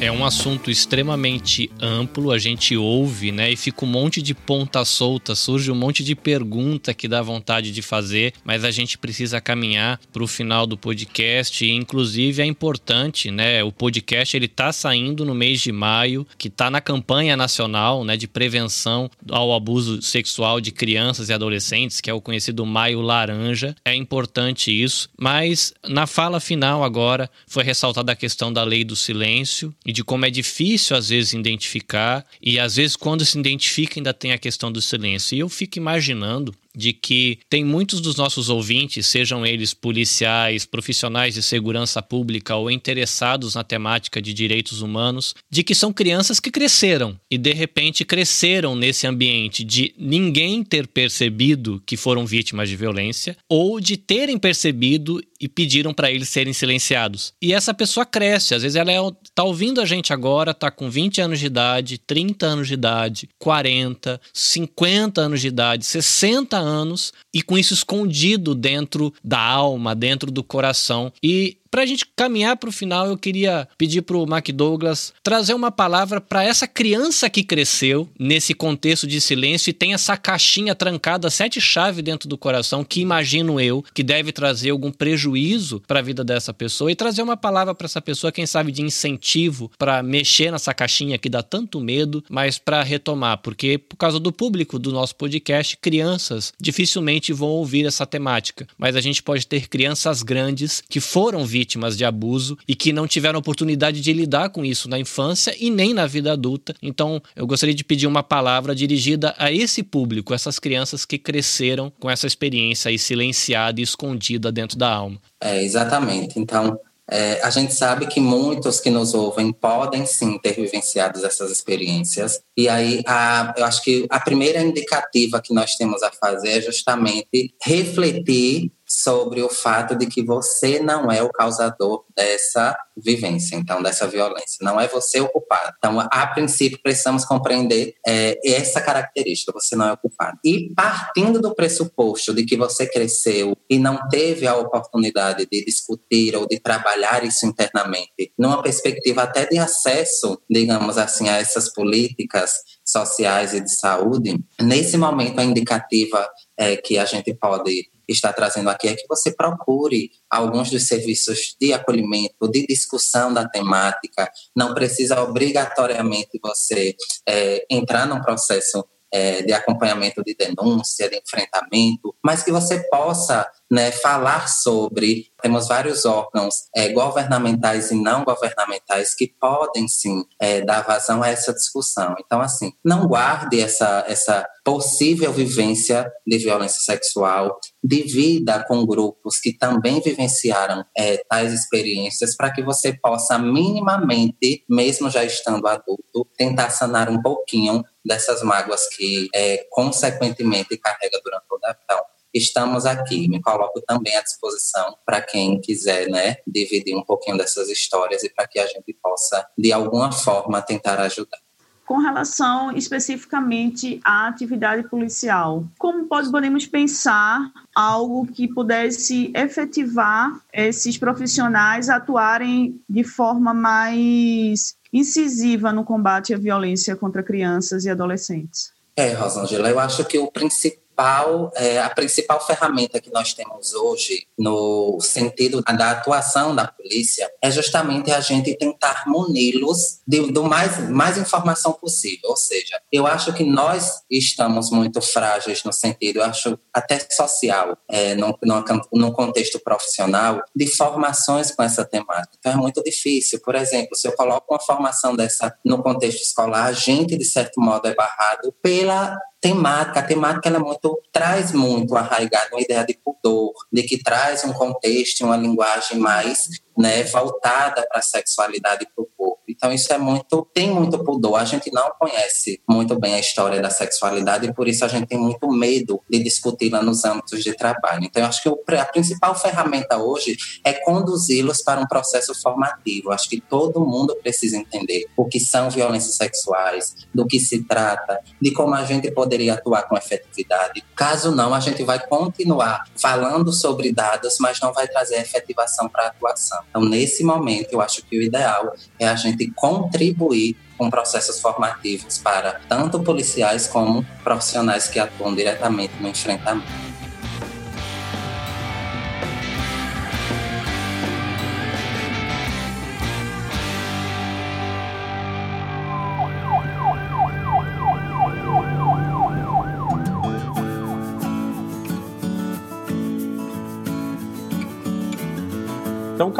É um assunto extremamente amplo, a gente ouve, né? E fica um monte de ponta solta, surge um monte de pergunta que dá vontade de fazer, mas a gente precisa caminhar para o final do podcast. E, inclusive, é importante, né? O podcast ele tá saindo no mês de maio, que está na campanha nacional, né? De prevenção ao abuso sexual de crianças e adolescentes, que é o conhecido Maio Laranja. É importante isso, mas na fala final agora foi ressaltada a questão da lei do silêncio e de como é difícil às vezes identificar e às vezes quando se identifica ainda tem a questão do silêncio. E eu fico imaginando de que tem muitos dos nossos ouvintes, sejam eles policiais, profissionais de segurança pública ou interessados na temática de direitos humanos, de que são crianças que cresceram e de repente cresceram nesse ambiente de ninguém ter percebido que foram vítimas de violência ou de terem percebido e pediram para eles serem silenciados. E essa pessoa cresce, às vezes ela é, tá ouvindo a gente agora, tá com 20 anos de idade, 30 anos de idade, 40, 50 anos de idade, 60 anos e com isso escondido dentro da alma, dentro do coração. E para a gente caminhar para o final, eu queria pedir para o Mac Douglas trazer uma palavra para essa criança que cresceu nesse contexto de silêncio e tem essa caixinha trancada, sete chaves dentro do coração, que imagino eu que deve trazer algum prejuízo para a vida dessa pessoa. E trazer uma palavra para essa pessoa, quem sabe de incentivo para mexer nessa caixinha que dá tanto medo, mas para retomar, porque por causa do público do nosso podcast, crianças dificilmente vão ouvir essa temática, mas a gente pode ter crianças grandes que foram vítimas vítimas de abuso e que não tiveram oportunidade de lidar com isso na infância e nem na vida adulta. Então, eu gostaria de pedir uma palavra dirigida a esse público, essas crianças que cresceram com essa experiência aí silenciada e escondida dentro da alma. É, exatamente. Então, é, a gente sabe que muitos que nos ouvem podem sim ter vivenciado essas experiências. E aí, a, eu acho que a primeira indicativa que nós temos a fazer é justamente refletir sobre o fato de que você não é o causador dessa vivência, então, dessa violência. Não é você o culpado. Então, a princípio, precisamos compreender é, essa característica, você não é o culpado. E partindo do pressuposto de que você cresceu e não teve a oportunidade de discutir ou de trabalhar isso internamente, numa perspectiva até de acesso, digamos assim, a essas políticas sociais e de saúde, nesse momento a indicativa é, que a gente pode está trazendo aqui é que você procure alguns dos serviços de acolhimento, de discussão da temática. Não precisa obrigatoriamente você é, entrar num processo é, de acompanhamento de denúncia, de enfrentamento, mas que você possa né, falar sobre. Temos vários órgãos é, governamentais e não governamentais que podem sim é, dar vazão a essa discussão. Então, assim, não guarde essa, essa possível vivência de violência sexual, divida com grupos que também vivenciaram é, tais experiências para que você possa minimamente, mesmo já estando adulto, tentar sanar um pouquinho dessas mágoas que, é, consequentemente, carrega durante toda a vida. Então, estamos aqui. Me coloco também à disposição para quem quiser né, dividir um pouquinho dessas histórias e para que a gente possa, de alguma forma, tentar ajudar. com relação especificamente à atividade policial. Como podemos pensar algo que pudesse efetivar esses profissionais atuarem de forma mais incisiva no combate à violência contra crianças e adolescentes? É, Rosângela, eu acho que o principal principal, é, a principal ferramenta que nós temos hoje no sentido da atuação da polícia é justamente a gente tentar muni-los do mais, mais informação possível. Ou seja, eu acho que nós estamos muito frágeis no sentido, eu acho até social, é, no contexto profissional, de formações com essa temática. Então é muito difícil. Por exemplo, se eu coloco uma formação dessa no contexto escolar, a gente, de certo modo, é barrado pela temática. A temática ela muito, traz muito arraigado uma ideia de pudor, de que traz um contexto, uma linguagem mais né, voltada para a sexualidade e para o corpo. Então isso é muito, tem muito pudor. A gente não conhece muito bem a história da sexualidade e por isso a gente tem muito medo de discuti-la nos âmbitos de trabalho. Então eu acho que a principal ferramenta hoje é conduzi-los para um processo formativo. Eu acho que todo mundo precisa entender o que são violências sexuais, do que se trata, de como a gente poderia atuar com efetividade. Caso não, a gente vai continuar falando sobre dados, mas não vai trazer efetivação para a atuação. Então, nesse momento, eu acho que o ideal é a gente contribuir com processos formativos para tanto policiais como profissionais que atuam diretamente no enfrentamento.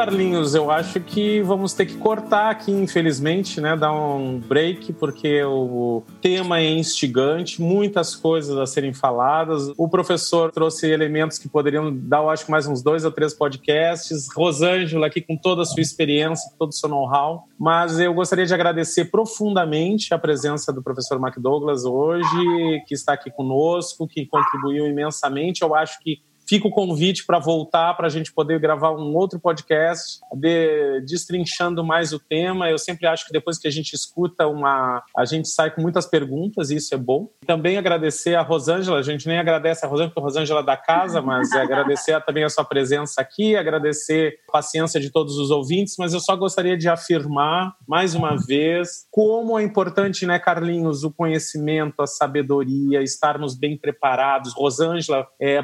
Carlinhos, eu acho que vamos ter que cortar aqui, infelizmente, né? Dar um break, porque o tema é instigante, muitas coisas a serem faladas. O professor trouxe elementos que poderiam dar, eu acho, mais uns dois ou três podcasts. Rosângela aqui com toda a sua experiência, todo o seu know-how. Mas eu gostaria de agradecer profundamente a presença do professor McDouglas hoje, que está aqui conosco, que contribuiu imensamente. Eu acho que Fica o convite para voltar, para a gente poder gravar um outro podcast, de, destrinchando mais o tema. Eu sempre acho que depois que a gente escuta uma. A gente sai com muitas perguntas, e isso é bom. Também agradecer a Rosângela, a gente nem agradece a Rosângela, porque a Rosângela é da casa, mas é agradecer também a sua presença aqui, agradecer a paciência de todos os ouvintes, mas eu só gostaria de afirmar, mais uma vez, como é importante, né, Carlinhos, o conhecimento, a sabedoria, estarmos bem preparados. Rosângela é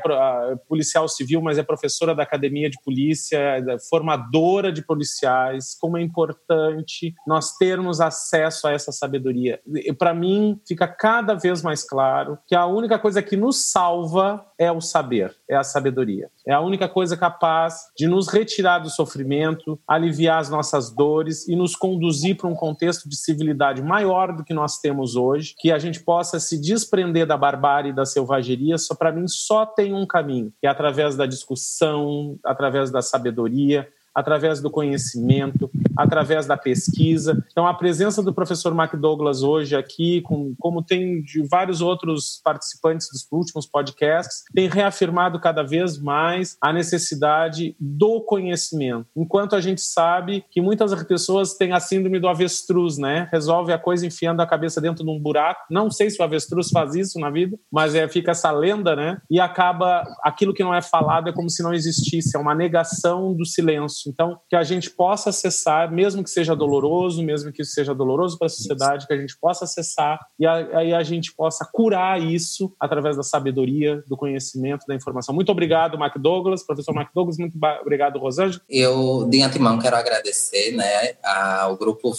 policial civil, mas é professora da academia de polícia, é formadora de policiais. Como é importante nós termos acesso a essa sabedoria. Para mim, fica cada vez mais claro que a única coisa que nos salva é o saber, é a sabedoria. É a única coisa capaz de nos retirar do sofrimento, aliviar as nossas dores e nos conduzir para um contexto de civilidade maior do que nós temos hoje, que a gente possa se desprender da barbárie e da selvageria. Só para mim só tem um caminho, que é através da discussão, através da sabedoria, através do conhecimento, através da pesquisa. Então, a presença do professor McDouglas hoje aqui, com, como tem de vários outros participantes dos últimos podcasts, tem reafirmado cada vez mais a necessidade do conhecimento. Enquanto a gente sabe que muitas pessoas têm a síndrome do avestruz, né? Resolve a coisa enfiando a cabeça dentro de um buraco. Não sei se o avestruz faz isso na vida, mas é, fica essa lenda, né? E acaba aquilo que não é falado é como se não existisse, é uma negação do silêncio. Então, que a gente possa acessar, mesmo que seja doloroso, mesmo que seja doloroso para a sociedade, que a gente possa acessar e aí a gente possa curar isso através da sabedoria, do conhecimento, da informação. Muito obrigado, Mac Douglas, professor Mac Douglas, muito obrigado, Rosângela. Eu, de antemão, quero agradecer né, ao Grupo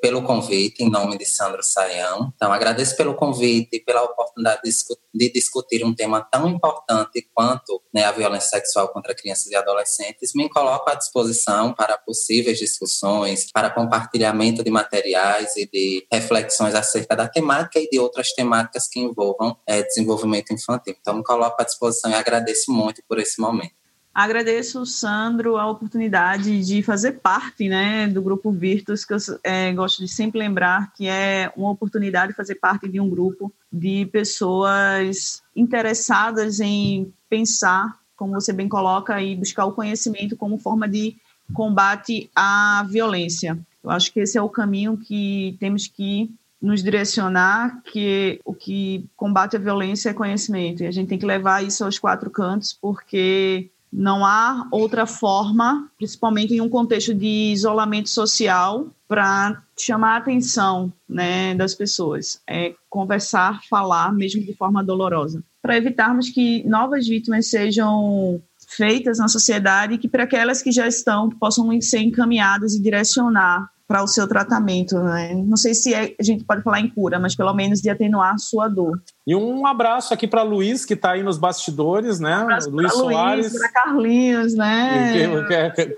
Pelo convite, em nome de Sandro Saião. Então, agradeço pelo convite e pela oportunidade de discutir, de discutir um tema tão importante quanto né, a violência sexual contra crianças e adolescentes. Me coloco à disposição para possíveis discussões, para compartilhamento de materiais e de reflexões acerca da temática e de outras temáticas que envolvam é, desenvolvimento infantil. Então, me coloco à disposição e agradeço muito por esse momento. Agradeço, Sandro, a oportunidade de fazer parte né, do Grupo Virtus, que eu é, gosto de sempre lembrar que é uma oportunidade de fazer parte de um grupo de pessoas interessadas em pensar como você bem coloca, e buscar o conhecimento como forma de combate à violência. Eu acho que esse é o caminho que temos que nos direcionar que o que combate a violência é conhecimento. E a gente tem que levar isso aos quatro cantos, porque não há outra forma, principalmente em um contexto de isolamento social, para chamar a atenção né, das pessoas. É conversar, falar, mesmo de forma dolorosa. Para evitarmos que novas vítimas sejam feitas na sociedade e que para aquelas que já estão possam ser encaminhadas e direcionar para o seu tratamento. Né? Não sei se é, a gente pode falar em cura, mas pelo menos de atenuar a sua dor. E um abraço aqui para Luiz, que está aí nos bastidores, né? Um Luiz Soares. Para Carlinhos, né?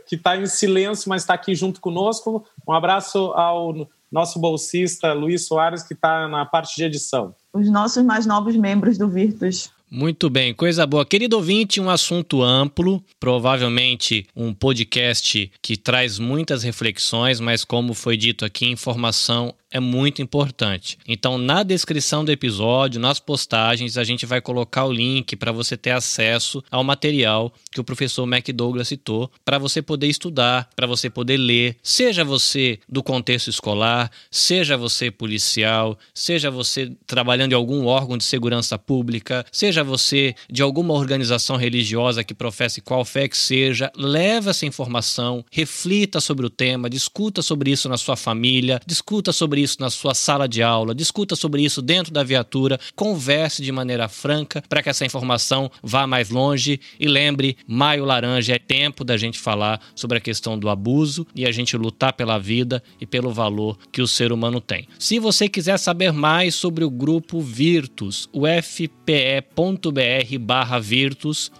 Que está em silêncio, mas está aqui junto conosco. Um abraço ao nosso bolsista Luiz Soares, que está na parte de edição. Os nossos mais novos membros do Virtus. Muito bem, coisa boa. Querido ouvinte, um assunto amplo, provavelmente um podcast que traz muitas reflexões, mas como foi dito aqui, informação é muito importante. Então, na descrição do episódio, nas postagens, a gente vai colocar o link para você ter acesso ao material que o professor McDouglas citou, para você poder estudar, para você poder ler, seja você do contexto escolar, seja você policial, seja você trabalhando em algum órgão de segurança pública, seja você de alguma organização religiosa que professe qual fé que seja, leve essa informação, reflita sobre o tema, discuta sobre isso na sua família, discuta isso na sua sala de aula, discuta sobre isso dentro da viatura, converse de maneira franca para que essa informação vá mais longe e lembre, maio laranja é tempo da gente falar sobre a questão do abuso e a gente lutar pela vida e pelo valor que o ser humano tem. Se você quiser saber mais sobre o grupo Virtus, o fpe.br/virtus,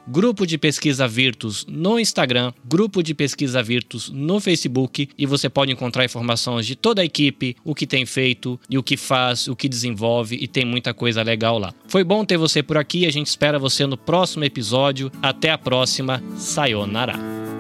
grupo de pesquisa Virtus no Instagram, grupo de pesquisa Virtus no Facebook e você pode encontrar informações de toda a equipe, o que tem feito e o que faz, o que desenvolve e tem muita coisa legal lá. Foi bom ter você por aqui, a gente espera você no próximo episódio. Até a próxima. Sayonara.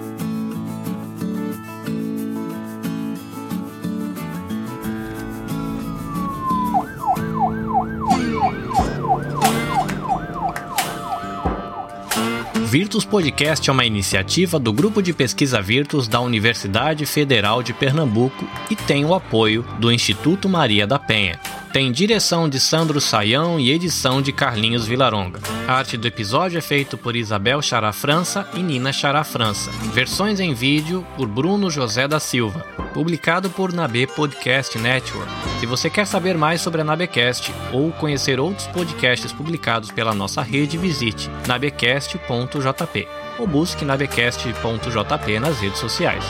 Virtus Podcast é uma iniciativa do Grupo de Pesquisa Virtus da Universidade Federal de Pernambuco e tem o apoio do Instituto Maria da Penha. Tem direção de Sandro Saião e edição de Carlinhos Vilaronga. A arte do episódio é feita por Isabel Chará França e Nina Chará França. Versões em vídeo por Bruno José da Silva. Publicado por Nabe Podcast Network. Se você quer saber mais sobre a Nabecast ou conhecer outros podcasts publicados pela nossa rede, visite nabecast.jp ou busque nabecast.jp nas redes sociais.